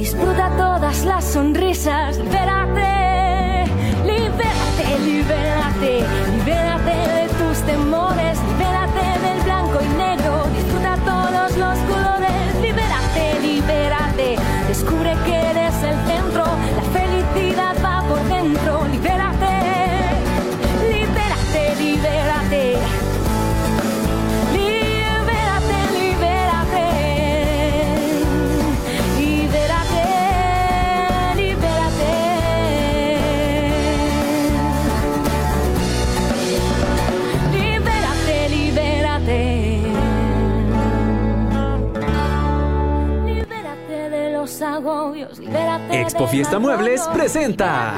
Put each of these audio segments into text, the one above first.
Disfruta todas las sonrisas, libérate, libérate, libérate, Expo Fiesta Muebles presenta.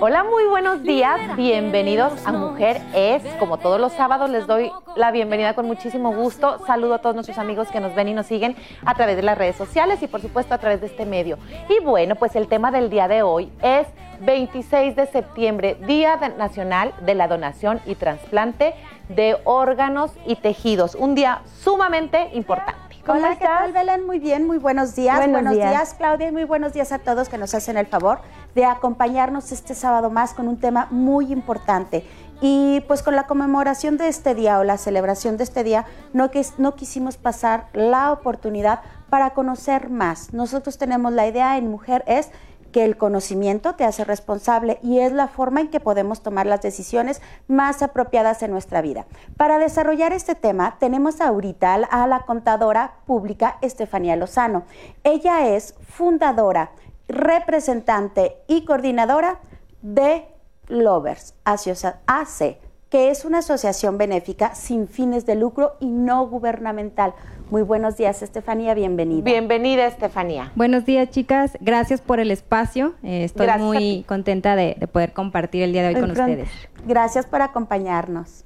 Hola, muy buenos días. Bienvenidos a Mujer Es. Como todos los sábados, les doy la bienvenida con muchísimo gusto. Saludo a todos nuestros amigos que nos ven y nos siguen a través de las redes sociales y, por supuesto, a través de este medio. Y bueno, pues el tema del día de hoy es 26 de septiembre, Día Nacional de la Donación y Trasplante de Órganos y Tejidos. Un día sumamente importante. Hola, ¿qué tal, Belén? Muy bien, muy buenos días. Buenos días. Claudia, y muy buenos días a todos que nos hacen el favor de acompañarnos este sábado más con un tema muy importante. Y pues con la conmemoración de este día o la celebración de este día, no, quis- no quisimos pasar la oportunidad para conocer más. Nosotros tenemos la idea en Mujer es que el conocimiento te hace responsable y es la forma en que podemos tomar las decisiones más apropiadas en nuestra vida. Para desarrollar este tema, tenemos ahorita a la contadora pública Estefanía Lozano. Ella es fundadora, representante y coordinadora de Lovers AC, que es una asociación benéfica sin fines de lucro y no gubernamental. Muy buenos días, Estefanía, bienvenida. Bienvenida, Estefanía. Buenos días, chicas. Gracias por el espacio. Eh, estoy Gracias muy contenta de, de poder compartir el día de hoy con ustedes. Gracias por acompañarnos.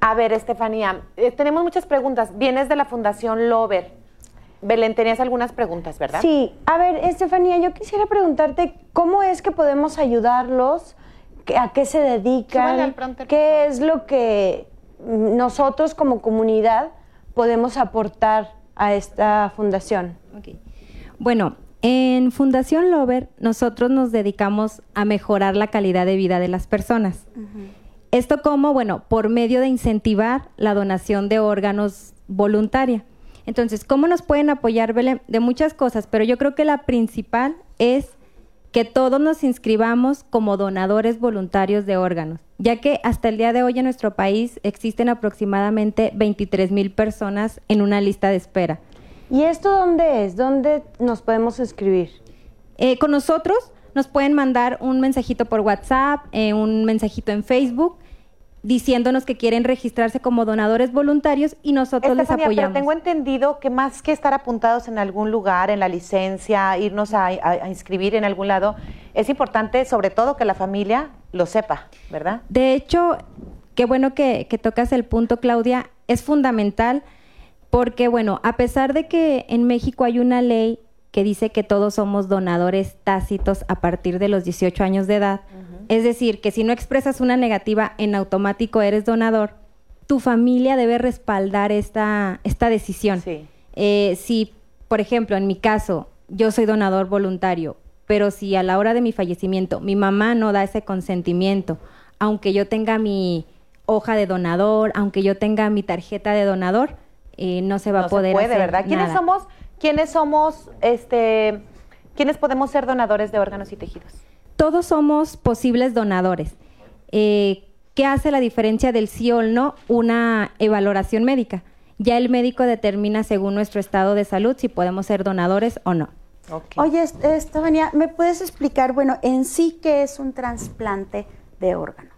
A ver, Estefanía, eh, tenemos muchas preguntas. Vienes de la Fundación Lover. Belén, tenías algunas preguntas, ¿verdad? Sí, a ver, Estefanía, yo quisiera preguntarte cómo es que podemos ayudarlos, ¿Qué- a qué se dedican, qué es lo que nosotros como comunidad podemos aportar a esta fundación. Bueno, en Fundación Lover nosotros nos dedicamos a mejorar la calidad de vida de las personas. Esto como, bueno, por medio de incentivar la donación de órganos voluntaria. Entonces, ¿cómo nos pueden apoyar, Belén? De muchas cosas, pero yo creo que la principal es que todos nos inscribamos como donadores voluntarios de órganos, ya que hasta el día de hoy en nuestro país existen aproximadamente 23 mil personas en una lista de espera. ¿Y esto dónde es? ¿Dónde nos podemos inscribir? Eh, con nosotros nos pueden mandar un mensajito por WhatsApp, eh, un mensajito en Facebook, diciéndonos que quieren registrarse como donadores voluntarios y nosotros les pero apoyamos. tengo entendido que más que estar apuntados en algún lugar, en la licencia, irnos a, a- a inscribir en algún lado, es importante sobre todo que la familia lo sepa, ¿verdad? De hecho, qué bueno que, que tocas el punto, Claudia, es fundamental porque, bueno, a pesar de que en México hay una ley que dice que todos somos donadores tácitos a partir de los 18 años de edad, es decir, que si no expresas una negativa, en automático eres donador, tu familia debe respaldar esta, esta decisión. Sí. Eh, si, por ejemplo, en mi caso, yo soy donador voluntario, pero si a la hora de mi fallecimiento mi mamá no da ese consentimiento, aunque yo tenga mi hoja de donador, aunque yo tenga mi tarjeta de donador, eh, no se va no a poder se puede, hacer ¿verdad? ¿Quiénes nada. somos, quiénes somos, este, quiénes podemos ser donadores de órganos y tejidos? Todos somos posibles donadores. Eh, ¿Qué hace la diferencia del sí o el no? Una evaluación médica. Ya el médico determina según nuestro estado de salud si podemos ser donadores o no. Ok. Oye, Est- Estefanía, ¿me puedes explicar, bueno, en sí qué es un trasplante de órgano?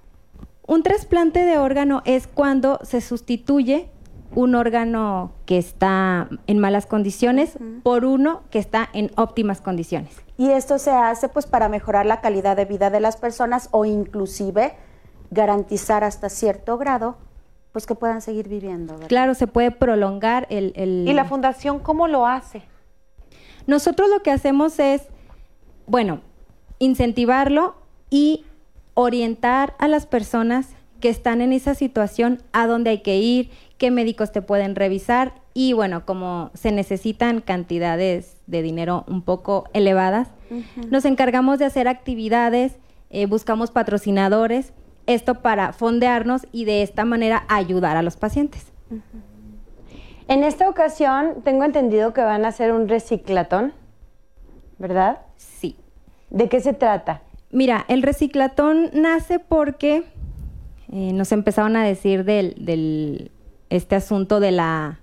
Un trasplante de órgano es cuando se sustituye un órgano que está en malas condiciones por uno que está en óptimas condiciones. Y esto se hace pues para mejorar la calidad de vida de las personas o inclusive garantizar hasta cierto grado pues que puedan seguir viviendo. ¿verdad? Claro, se puede prolongar el... el- ¿Y la fundación cómo lo hace? Nosotros lo que hacemos es, bueno, incentivarlo y orientar a las personas que están en esa situación a dónde hay que ir, qué médicos te pueden revisar y bueno, como se necesitan cantidades de dinero un poco elevadas, nos encargamos de hacer actividades, eh, buscamos patrocinadores, esto para fondearnos y de esta manera ayudar a los pacientes. En esta ocasión tengo entendido que van a hacer un reciclatón, ¿verdad? Sí. ¿De qué se trata? Mira, el reciclatón nace porque eh, nos empezaron a decir del, del, este asunto de la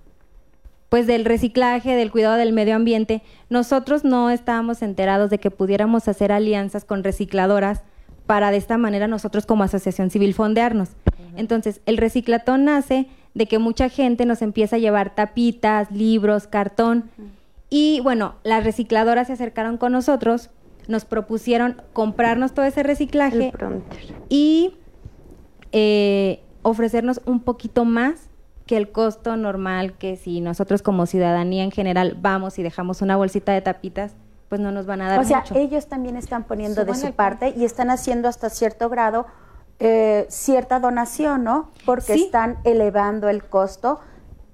pues del reciclaje, del cuidado del medio ambiente. Nosotros no estábamos enterados de que pudiéramos hacer alianzas con recicladoras para de esta manera nosotros como asociación civil fondearnos. Entonces, el reciclatón nace de que mucha gente nos empieza a llevar tapitas, libros, cartón. Y bueno, las recicladoras se acercaron con nosotros, nos propusieron comprarnos todo ese reciclaje y eh, ofrecernos un poquito más que el costo normal que si nosotros como ciudadanía en general vamos y dejamos una bolsita de tapitas, pues no nos van a dar O sea, ellos también están poniendo de su parte y están haciendo hasta cierto grado eh, cierta donación, ¿no? Porque están elevando el costo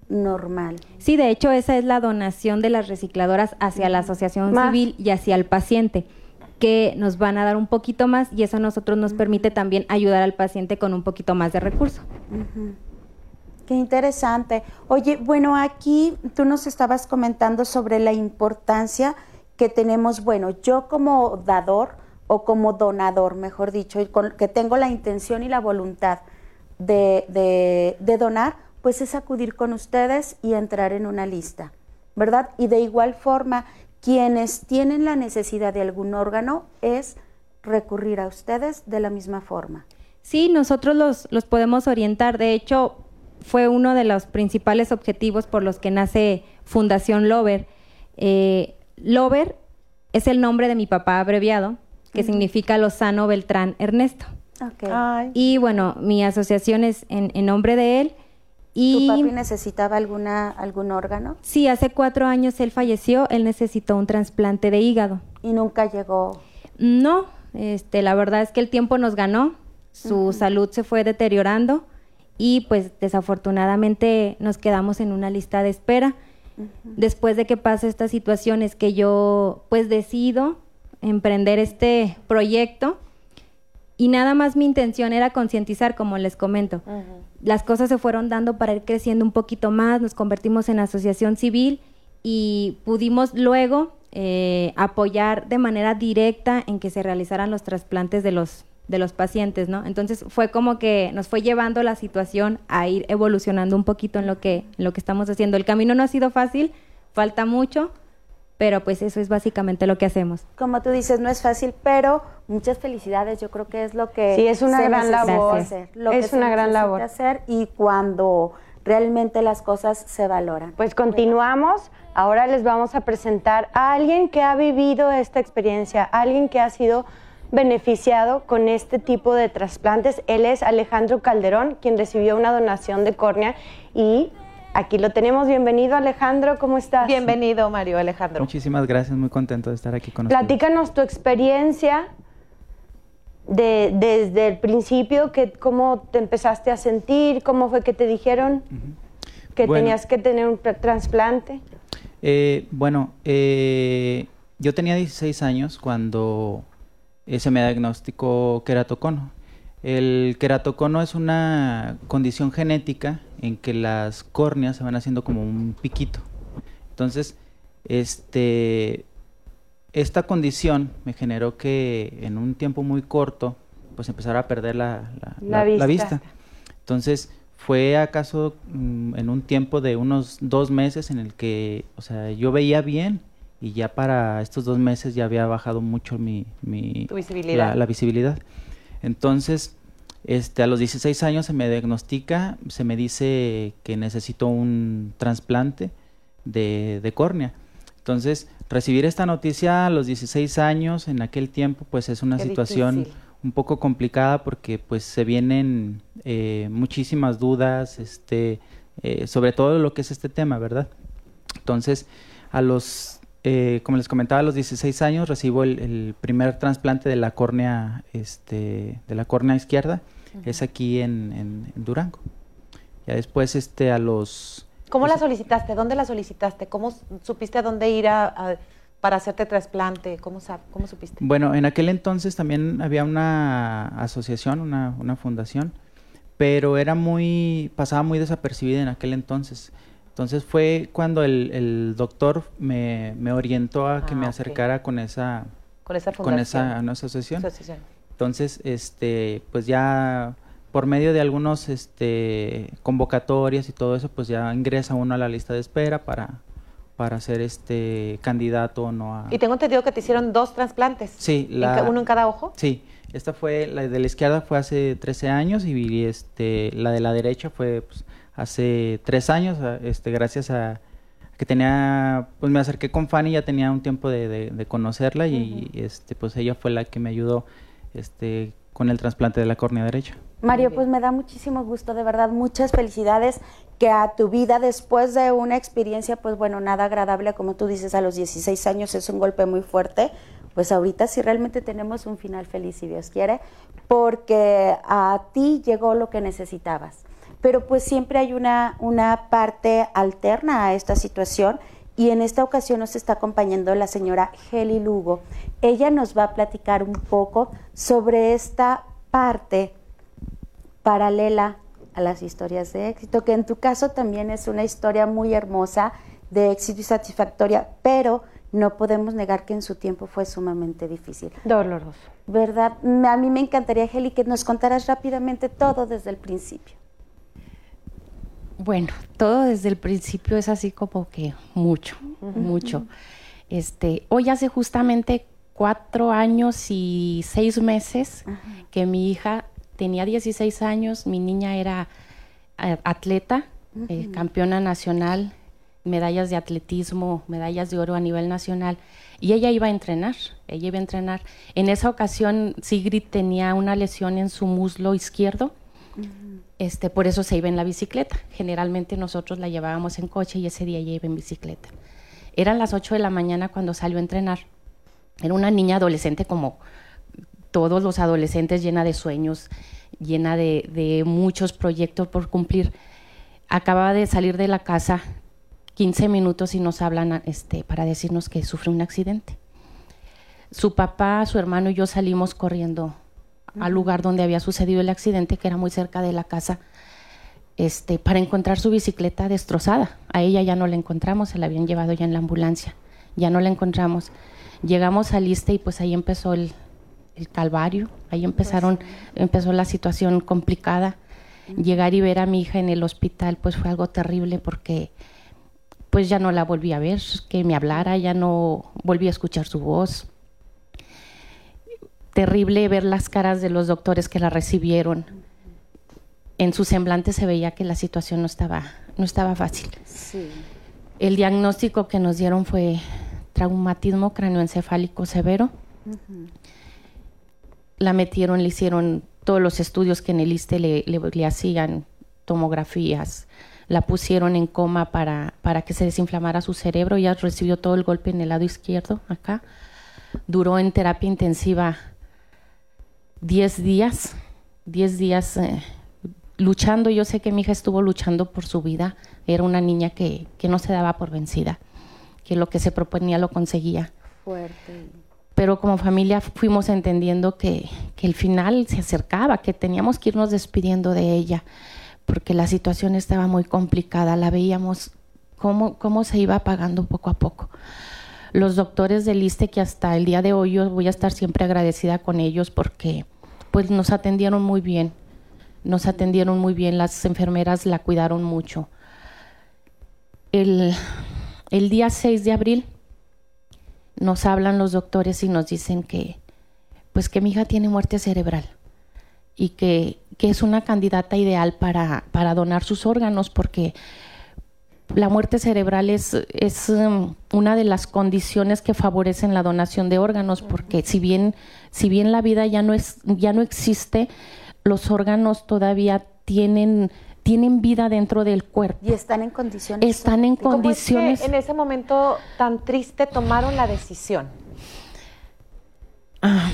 normal. Sí, de hecho esa es la donación de las recicladoras hacia la asociación civil y hacia el paciente que nos van a dar un poquito más y eso a nosotros nos permite también ayudar al paciente con un poquito más de recurso. Qué interesante. Oye, bueno, aquí tú nos estabas comentando sobre la importancia que tenemos, bueno, yo como dador o como donador, mejor dicho, que tengo la intención y la voluntad de, de donar, pues es acudir con ustedes y entrar en una lista, ¿verdad? Y de igual forma, quienes tienen la necesidad de algún órgano es recurrir a ustedes de la misma forma. Sí, nosotros los, los podemos orientar. De hecho, fue uno de los principales objetivos por los que nace Fundación Lover. Eh, Lover es el nombre de mi papá abreviado, que significa Lozano Beltrán Ernesto. Y bueno, mi asociación es en, nombre de él. Y ¿Tu papi necesitaba alguna, algún órgano? Sí, hace cuatro años él falleció, él necesitó un trasplante de hígado. ¿Y nunca llegó? No, este, la verdad es que el tiempo nos ganó, su salud se fue deteriorando y pues desafortunadamente nos quedamos en una lista de espera. Después de que pase esta situación es que yo pues decido emprender este proyecto y nada más mi intención era concientizar, como les comento. Las cosas se fueron dando para ir creciendo un poquito más, nos convertimos en asociación civil y pudimos luego eh, apoyar de manera directa en que se realizaran los trasplantes de los de los pacientes, ¿no? Entonces fue como que nos fue llevando la situación a ir evolucionando un poquito en lo que, en lo que estamos haciendo. El camino no ha sido fácil, falta mucho, pero pues eso es básicamente lo que hacemos. Como tú dices, no es fácil, pero muchas felicidades, yo creo que es lo que Sí, es una gran labor. Hacer, lo es una gran labor hacer y cuando realmente las cosas se valoran. Pues continuamos. Ahora les vamos a presentar a alguien que ha vivido esta experiencia, alguien que ha sido beneficiado con este tipo de trasplantes. Él es Alejandro Calderón, quien recibió una donación de córnea y aquí lo tenemos. Bienvenido Alejandro, ¿cómo estás? Bienvenido Mario Alejandro. Muchísimas gracias, muy contento de estar aquí con ustedes. Platícanos tu experiencia de, desde el principio, que, cómo te empezaste a sentir, cómo fue que te dijeron que tenías que tener un trasplante. Eh, bueno, eh, yo tenía 16 años cuando se me diagnosticó queratocono. El queratocono es una condición genética en que las córneas se van haciendo como un piquito. Entonces, este, esta condición me generó que en un tiempo muy corto, pues empezara a perder la, vista. Entonces, fue acaso mm, en un tiempo de unos dos meses en el que, o sea, yo veía bien, y ya para estos dos meses ya había bajado mucho mi, visibilidad. La, visibilidad. Entonces, este, a los 16 años se me diagnostica, se me dice que necesito un trasplante de, de córnea. Entonces, recibir esta noticia a los 16 años, en aquel tiempo, pues es una situación un poco complicada porque pues se vienen eh, muchísimas dudas, este, eh, sobre todo lo que es este tema, ¿verdad? Entonces, a los eh, como les comentaba, a los 16 años recibo el, primer trasplante de la córnea, este, de la córnea izquierda, es aquí en, Durango. Ya después, este, a los ¿Cómo la solicitaste? ¿Dónde la solicitaste? ¿Cómo supiste a dónde ir a, para hacerte trasplante? ¿Cómo, ¿Cómo supiste? Bueno, en aquel entonces también había una asociación, una, una fundación, pero era muy, pasaba muy desapercibida en aquel entonces. Entonces fue cuando el, el doctor me, me, orientó a que me ah, acercara con esa, con esa, con esa, asociación. Entonces, este, pues ya por medio de algunos este, convocatorias y todo eso, pues ya ingresa uno a la lista de espera para, para ser este candidato o no a... Y tengo entendido que te hicieron dos trasplantes. Sí. ¿Uno en cada ojo? Sí. Esta fue, la de la izquierda fue hace 13 años y este, la de la derecha fue pues, hace 3 años, este, gracias a que tenía, pues me acerqué con Fanny, ya tenía un tiempo de, de, conocerla y este, pues ella fue la que me ayudó este, con el trasplante de la córnea derecha. Mario, pues me da muchísimo gusto, de verdad, muchas felicidades que a tu vida después de una experiencia, pues bueno, nada agradable, como tú dices, a los 16 años es un golpe muy fuerte, pues ahorita sí realmente tenemos un final feliz, si Dios quiere, porque a ti llegó lo que necesitabas. Pero pues siempre hay una, una parte alterna a esta situación y en esta ocasión nos está acompañando la señora Heli Lugo. Ella nos va a platicar un poco sobre esta parte paralela a las historias de éxito, que en tu caso también es una historia muy hermosa de éxito y satisfactoria, pero no podemos negar que en su tiempo fue sumamente difícil. Doloroso. ¿Verdad? A mí me encantaría, Heli, que nos contaras rápidamente todo desde el principio. Bueno, todo desde el principio es así como que mucho, mucho. Este, hoy hace justamente cuatro años y seis meses que mi hija tenía 16 años, mi niña era eh, atleta, eh, campeona nacional, medallas de atletismo, medallas de oro a nivel nacional, y ella iba a entrenar, ella iba a entrenar. En esa ocasión, Sigrid tenía una lesión en su muslo izquierdo, este, por eso se iba en la bicicleta. Generalmente nosotros la llevábamos en coche y ese día ella iba en bicicleta. Eran las 8 de la mañana cuando salió a entrenar. Era una niña adolescente como todos los adolescentes, llena de sueños, llena de, muchos proyectos por cumplir. Acababa de salir de la casa 15 minutos y nos hablan este, para decirnos que sufre un accidente. Su papá, su hermano y yo salimos corriendo al lugar donde había sucedido el accidente, que era muy cerca de la casa, este, para encontrar su bicicleta destrozada. A ella ya no la encontramos, se la habían llevado ya en la ambulancia, ya no la encontramos. Llegamos al ISTE y pues ahí empezó el, calvario, ahí empezaron, empezó la situación complicada. Llegar y ver a mi hija en el hospital pues fue algo terrible porque pues ya no la volví a ver, que me hablara, ya no volví a escuchar su voz terrible ver las caras de los doctores que la recibieron. En su semblante se veía que la situación no estaba, no estaba fácil. El diagnóstico que nos dieron fue traumatismo cráneoencefálico severo. La metieron, le hicieron todos los estudios que en el ISTE le, le, hacían, tomografías, la pusieron en coma para, para que se desinflamara su cerebro, ya recibió todo el golpe en el lado izquierdo, acá. Duró en terapia intensiva 10 días, 10 días eh, luchando. Yo sé que mi hija estuvo luchando por su vida. Era una niña que, que no se daba por vencida, que lo que se proponía lo conseguía. Fuerte. Pero como familia fuimos entendiendo que, que el final se acercaba, que teníamos que irnos despidiendo de ella, porque la situación estaba muy complicada. La veíamos cómo, cómo se iba apagando poco a poco los doctores del ISTE que hasta el día de hoy yo voy a estar siempre agradecida con ellos porque pues nos atendieron muy bien, nos atendieron muy bien, las enfermeras la cuidaron mucho. El, el día 6 de abril nos hablan los doctores y nos dicen que pues que mi hija tiene muerte cerebral y que, que es una candidata ideal para, para donar sus órganos porque la muerte cerebral es, es um, una de las condiciones que favorecen la donación de órganos, porque si bien, si bien la vida ya no, es, ya no existe, los órganos todavía tienen, tienen vida dentro del cuerpo. Y están en condiciones. Están en condiciones. en ese momento tan triste tomaron la decisión? Ah,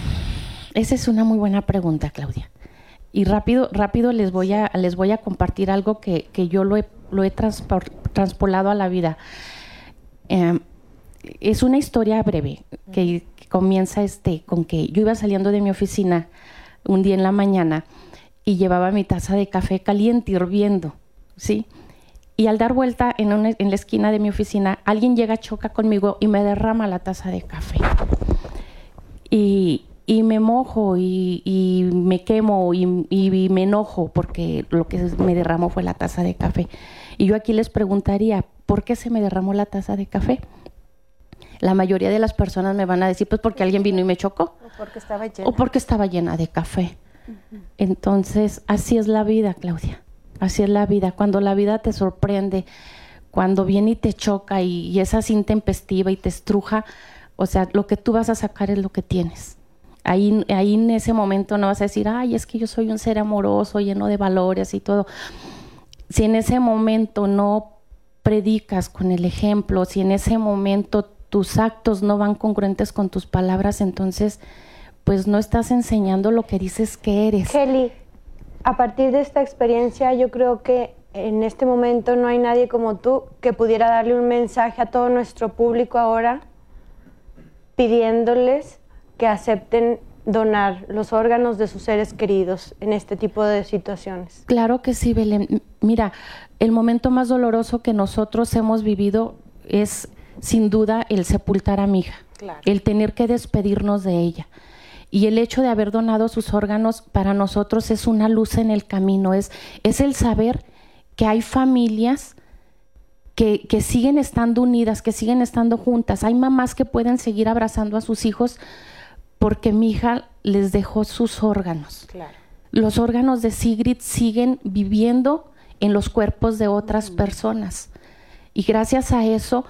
esa es una muy buena pregunta, Claudia. Y rápido, rápido les voy a, les voy a compartir algo que, que yo lo he, lo he transpolado a la vida. Em, es una historia breve que, que, comienza este, con que yo iba saliendo de mi oficina un día en la mañana y llevaba mi taza de café caliente hirviendo, ¿sí? Y al dar vuelta en, una, en la esquina de mi oficina, alguien llega, choca conmigo y me derrama la taza de café. Y, y me mojo y, y me quemo y, y, me enojo porque lo que me derramó fue la taza de café. Y yo aquí les preguntaría, ¿por qué se me derramó la taza de café? La mayoría de las personas me van a decir, pues porque alguien vino y me chocó. O porque estaba llena. O porque estaba llena de café. Entonces, así es la vida, Claudia. Así es la vida. Cuando la vida te sorprende, cuando viene y te choca y, y es así intempestiva y te estruja, o sea, lo que tú vas a sacar es lo que tienes. Ahí, ahí en ese momento no vas a decir, ay, es que yo soy un ser amoroso, lleno de valores y todo. Si en ese momento no predicas con el ejemplo, si en ese momento tus actos no van congruentes con tus palabras, entonces pues no estás enseñando lo que dices que eres. Kelly, a partir de esta experiencia yo creo que en este momento no hay nadie como tú que pudiera darle un mensaje a todo nuestro público ahora pidiéndoles que acepten donar los órganos de sus seres queridos en este tipo de situaciones. Claro que sí, Belén. Mira, el momento más doloroso que nosotros hemos vivido es sin duda el sepultar a mi hija, claro. el tener que despedirnos de ella. Y el hecho de haber donado sus órganos para nosotros es una luz en el camino, es, es el saber que hay familias que, que, siguen estando unidas, que siguen estando juntas. Hay mamás que pueden seguir abrazando a sus hijos porque mi hija les dejó sus órganos. Claro. Los órganos de Sigrid siguen viviendo en los cuerpos de otras mm. personas. Y gracias a eso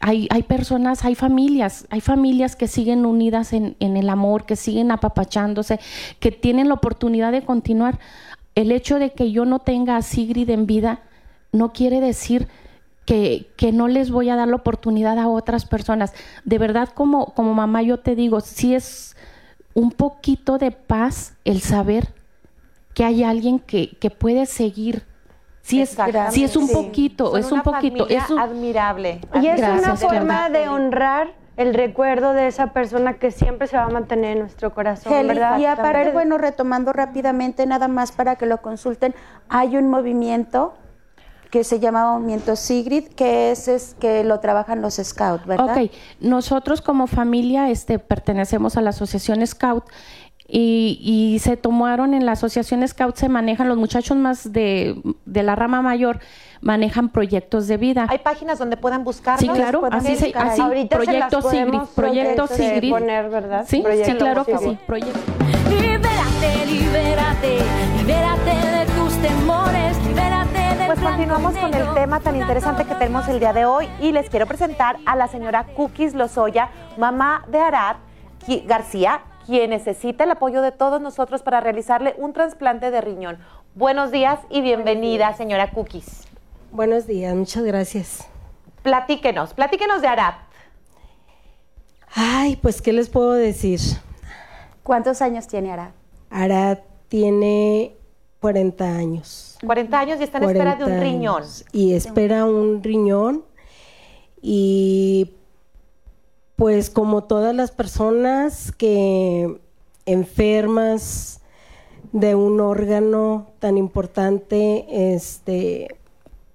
hay, hay, personas, hay familias, hay familias que siguen unidas en, en, el amor, que siguen apapachándose, que tienen la oportunidad de continuar. El hecho de que yo no tenga a Sigrid en vida no quiere decir que, que, no les voy a dar la oportunidad a otras personas. De verdad, como, como mamá, yo te digo, si es un poquito de paz el saber que hay alguien que, que puede seguir. Si es, si es un sí. poquito, es un poquito. Es un, admirable. Y es Gracias, una forma de honrar el recuerdo de esa persona que siempre se va a mantener en nuestro corazón, Kelly, ¿verdad? y aparte, bueno, retomando rápidamente, nada más para que lo consulten, hay un movimiento que se llama Movimiento Sigrid, que es, es, que lo trabajan los Scouts, ¿verdad? Ok, nosotros como familia este, pertenecemos a la Asociación Scout y, y, se tomaron en la Asociación Scout, se manejan los muchachos más de, de, la rama mayor, manejan proyectos de vida. Hay páginas donde pueden buscar. Sí, claro, así, se, así Ahorita Proyecto se Sigrid, Proyecto Sigrid. Poner, ¿verdad? Sí, proyecto, sí, claro que sí. Proyecto. Libérate, libérate, libérate continuamos con el tema tan interesante que tenemos el día de hoy y les quiero presentar a la señora Cookies Lozoya, mamá de Arad García, quien necesita el apoyo de todos nosotros para realizarle un trasplante de riñón. Buenos días y bienvenida, días. señora Cookies. Buenos días, muchas gracias. Platíquenos, platíquenos de Arad. Ay, pues, ¿qué les puedo decir? ¿Cuántos años tiene Arad? Arad tiene 40 años. 40 años y está en espera de un riñón. Y espera un riñón y pues como todas las personas que enfermas de un órgano tan importante, este,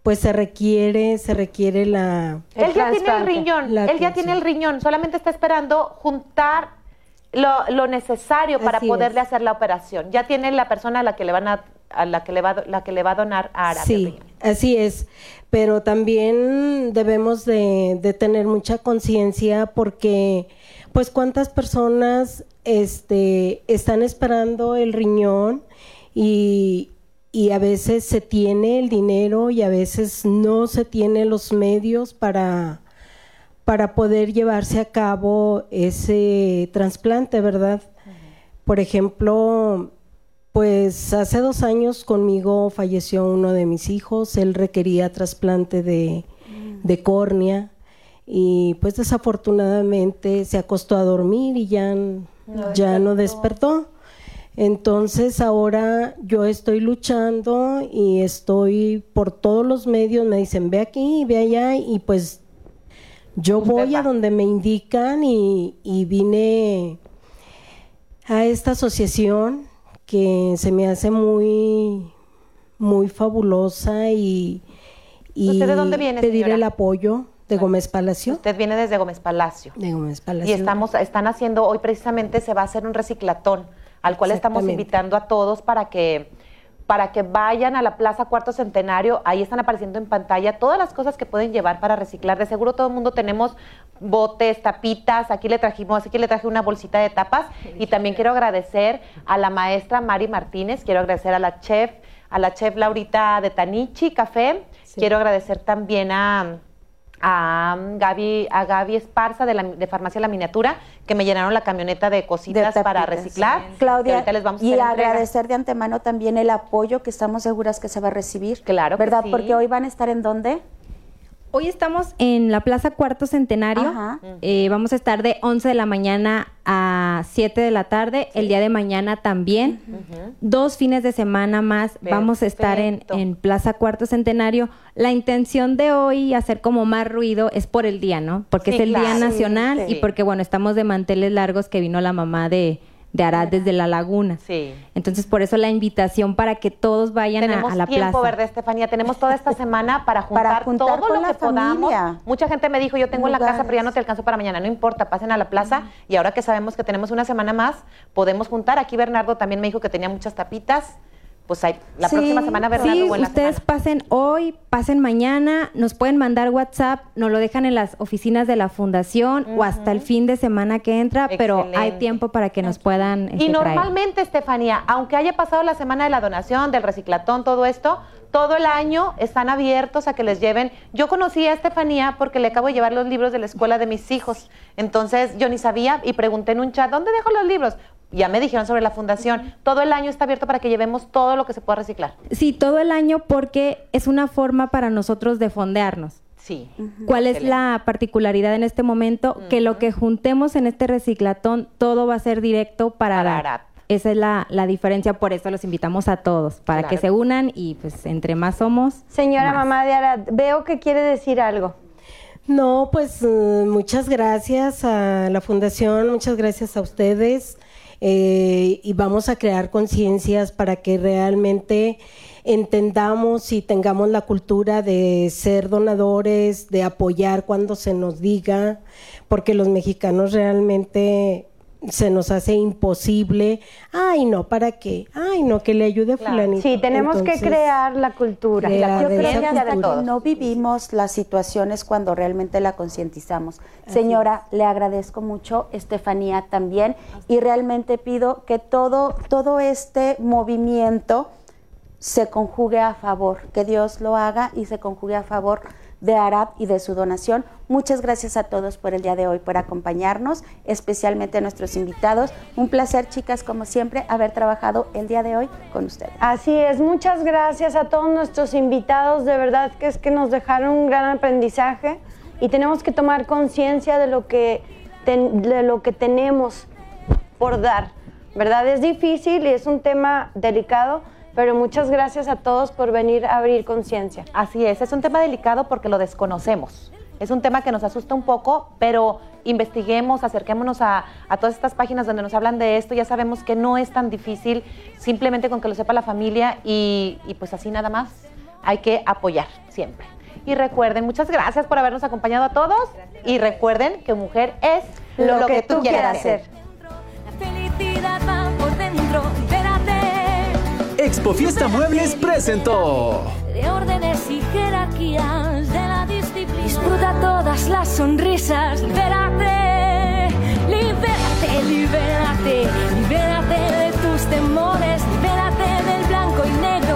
pues se requiere, se requiere la. Él ya tiene el riñón, la él ya tiene el riñón, solamente está esperando juntar lo, lo necesario para Así poderle es. hacer la operación. Ya tiene la persona a la que le van a, a la que le va la que le va a donar a Arabia. Sí, así es. Pero también debemos de, de tener mucha conciencia porque, pues, cuántas personas este, están esperando el riñón y, y a veces se tiene el dinero y a veces no se tiene los medios para, para poder llevarse a cabo ese trasplante, ¿verdad? Por ejemplo, pues hace dos años conmigo falleció uno de mis hijos, él requería trasplante de, de córnea y pues desafortunadamente se acostó a dormir y ya, no ya no despertó. Entonces ahora yo estoy luchando y estoy por todos los medios, me dicen ve aquí, ve allá y pues yo voy a donde me indican y, y vine a esta asociación que se me hace muy, muy fabulosa y, y ¿Usted de dónde viene, pedir señora? el apoyo de Gómez Palacio. Usted viene desde Gómez Palacio. De Gómez Palacio. Y estamos, están haciendo, hoy precisamente se va a hacer un reciclatón, al cual estamos invitando a todos para que, para que vayan a la Plaza Cuarto Centenario. Ahí están apareciendo en pantalla todas las cosas que pueden llevar para reciclar. De seguro todo el mundo tenemos botes, tapitas. Aquí le trajimos, aquí le traje una bolsita de tapas. Y también quiero agradecer a la maestra Mari Martínez, quiero agradecer a la chef, a la chef Laurita de Tanichi Café. Quiero agradecer también a a Gaby, a Gaby Esparza de, la, de Farmacia La Miniatura, que me llenaron la camioneta de cositas de para reciclar. que Claudia, ahorita les vamos a y agradecer de antemano también el apoyo que estamos seguras que se va a recibir. Claro que ¿Verdad? sí. Porque hoy van a estar en dónde? Hoy estamos en la Plaza Cuarto Centenario. Ajá. Eh, vamos a estar de 11 de la mañana a 7 de la tarde. El día de mañana también. Dos fines de semana más vamos a estar en, en Plaza Cuarto Centenario. La intención de hoy, hacer como más ruido, es por el día, ¿no? Porque Sí, es el claro. Día Nacional sí. y porque, bueno, estamos de manteles largos que vino la mamá de, de Arad desde la laguna. Sí. Entonces, por eso la invitación para que todos vayan a, Tenemos a la tiempo, plaza. ¿verdad, Estefanía? Tenemos toda esta semana para juntar, Para juntar todo lo que podamos. Mucha gente me dijo, yo tengo en la casa, pero ya no te alcanzo para mañana. No importa, pasen a la plaza. Y ahora que sabemos que tenemos una semana más, podemos juntar. Aquí Bernardo también me dijo que tenía muchas tapitas. Pues hay, la Sí, próxima semana, Bernardo, Sí, ustedes semana. pasen hoy, pasen mañana, nos pueden mandar WhatsApp, nos lo dejan en las oficinas de la fundación o hasta el fin de semana que entra, pero hay tiempo para que nos puedan este, Y traer. normalmente, Estefanía, aunque haya pasado la semana de la donación, del reciclatón, todo esto, todo el año están abiertos a que les lleven. Yo conocí a Estefanía porque le acabo de llevar los libros de la escuela de mis hijos. Entonces yo ni sabía y pregunté en un chat, ¿dónde dejo los libros? Ya me dijeron sobre la fundación. Todo el año está abierto para que llevemos todo lo que se pueda reciclar. Sí, todo el año porque es una forma para nosotros de fondearnos. Sí. ¿Cuál es la particularidad en este momento? Que lo que juntemos en este reciclatón, todo va a ser directo para. Arad. Esa es la, la diferencia, por eso los invitamos a todos, para que se unan y pues entre más somos. Señora más. mamá de Arad, veo que quiere decir algo. No, pues eh, muchas gracias a la fundación, muchas gracias a ustedes eh, y vamos a crear conciencias para que realmente entendamos y tengamos la cultura de ser donadores, de apoyar cuando se nos diga, porque los mexicanos realmente se nos hace imposible, ay no, ¿para qué? Ay no, que le ayude Claro. fulanito. Sí, tenemos Entonces, que crear la cultura. crear Yo creo que hasta no vivimos las situaciones cuando realmente la concientizamos. Señora, le agradezco mucho, Estefanía también, y realmente pido que todo, todo este movimiento se conjugue a favor, que Dios lo haga y se conjugue a favor de Arad y de su donación. Muchas gracias a todos por el día de hoy, por acompañarnos, especialmente a nuestros invitados. Un placer, chicas, como siempre, haber trabajado el día de hoy con ustedes. Así es, muchas gracias a todos nuestros invitados, de verdad que es que nos dejaron un gran aprendizaje y tenemos que tomar conciencia de lo que de lo que tenemos por dar, ¿verdad? Es difícil y es un tema delicado, pero muchas gracias a todos por venir a abrir conciencia. Así es, es un tema delicado porque lo desconocemos. Es un tema que nos asusta un poco, pero investiguemos, acerquémonos a, a todas estas páginas donde nos hablan de esto. Ya sabemos que no es tan difícil, simplemente con que lo sepa la familia y, y pues así nada más. Hay que apoyar siempre. Y recuerden, muchas gracias por habernos acompañado a todos. Y recuerden que mujer es Lo que tú quieras hacer. ser. La felicidad va por dentro, Expo Fiesta Muebles presentó. De órdenes y jerarquías de la disciplina. Disfruta todas las sonrisas. Libérate, libérate, libérate, libérate de tus temores. Libérate del blanco y negro.